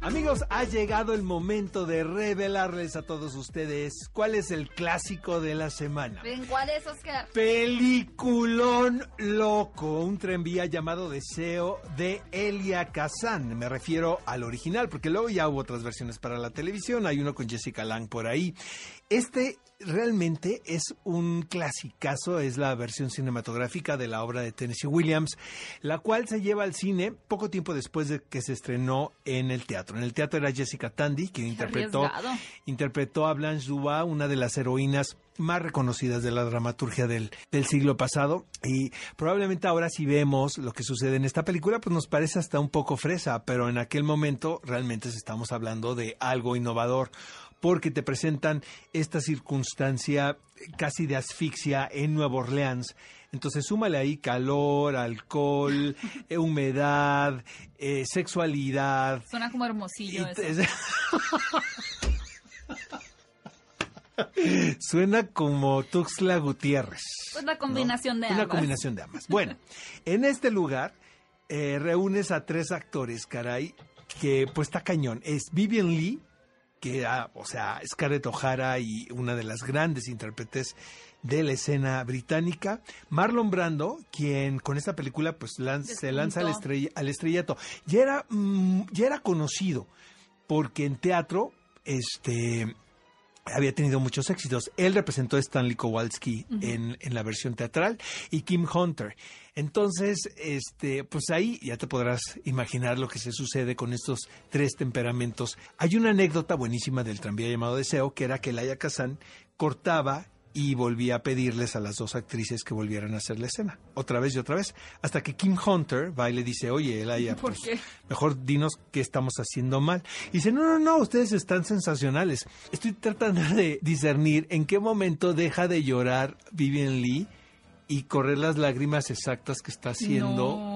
Amigos, ha llegado el momento de revelarles a todos ustedes cuál es el clásico de la semana. ¿En cuál es, Oscar? Peliculón loco, un tranvía llamado Deseo de Elia Kazan. Me refiero al original, porque luego ya hubo otras versiones para la televisión. Hay uno con Jessica Lang por ahí. Este realmente es un clasicazo, es la versión cinematográfica de la obra de Tennessee Williams, la cual se lleva al cine poco tiempo después de que se estrenó en el teatro. En el teatro era Jessica Tandy, quien interpretó, arriesgado. interpretó a Blanche Dubois, una de las heroínas más reconocidas de la dramaturgia del, del siglo pasado y probablemente ahora si vemos lo que sucede en esta película pues nos parece hasta un poco fresa, pero en aquel momento realmente estamos hablando de algo innovador porque te presentan esta circunstancia casi de asfixia en Nueva Orleans. Entonces súmale ahí calor, alcohol, eh, humedad, eh, sexualidad. Suena como hermosillo eso. Suena como Tuxtla Gutiérrez. Pues la combinación de Una ambas. combinación de ambas. Bueno, en este lugar eh, reúnes a tres actores, caray, que pues está cañón. Es Vivian Lee, que era, o sea, Scarlett O'Hara y una de las grandes intérpretes de la escena británica. Marlon Brando, quien con esta película pues se lanza al, estrella- al estrellato. Ya era, mm, ya era conocido, porque en teatro, este había tenido muchos éxitos. Él representó a Stanley Kowalski en, en la versión teatral y Kim Hunter. Entonces, este, pues ahí ya te podrás imaginar lo que se sucede con estos tres temperamentos. Hay una anécdota buenísima del tranvía llamado Deseo, que era que Laia Kazan cortaba y volvía a pedirles a las dos actrices que volvieran a hacer la escena, otra vez y otra vez, hasta que Kim Hunter va y le dice, oye, ¿Por pues, qué? mejor dinos qué estamos haciendo mal. Y dice, no, no, no, ustedes están sensacionales. Estoy tratando de discernir en qué momento deja de llorar Vivian Lee y correr las lágrimas exactas que está haciendo No.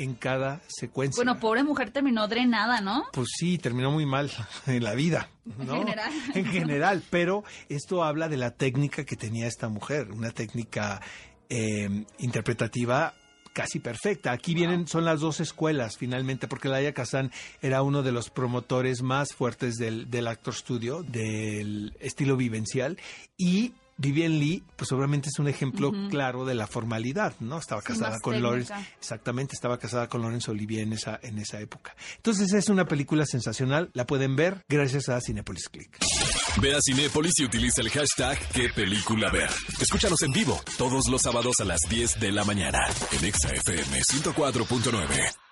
En cada secuencia. Bueno, pobre mujer terminó drenada, ¿no? Pues sí, terminó muy mal en la vida. ¿no? En general. En general, pero esto habla de la técnica que tenía esta mujer, una técnica eh, interpretativa casi perfecta. Aquí vienen, son las dos escuelas finalmente, porque Laia Kazan era uno de los promotores más fuertes del, del actor studio, del estilo vivencial, y Vivian Lee, pues obviamente es un ejemplo claro de la formalidad, ¿no? Estaba casada con. Lawrence, exactamente, estaba casada con Laurence Olivier en esa, en esa época. Entonces es una película sensacional, la pueden ver gracias a Cinepolis Click. Ve a Cinépolis y utiliza el hashtag ¿Qué película ver? Escúchanos en vivo todos los sábados a las 10 de la mañana en Exa FM 104.9.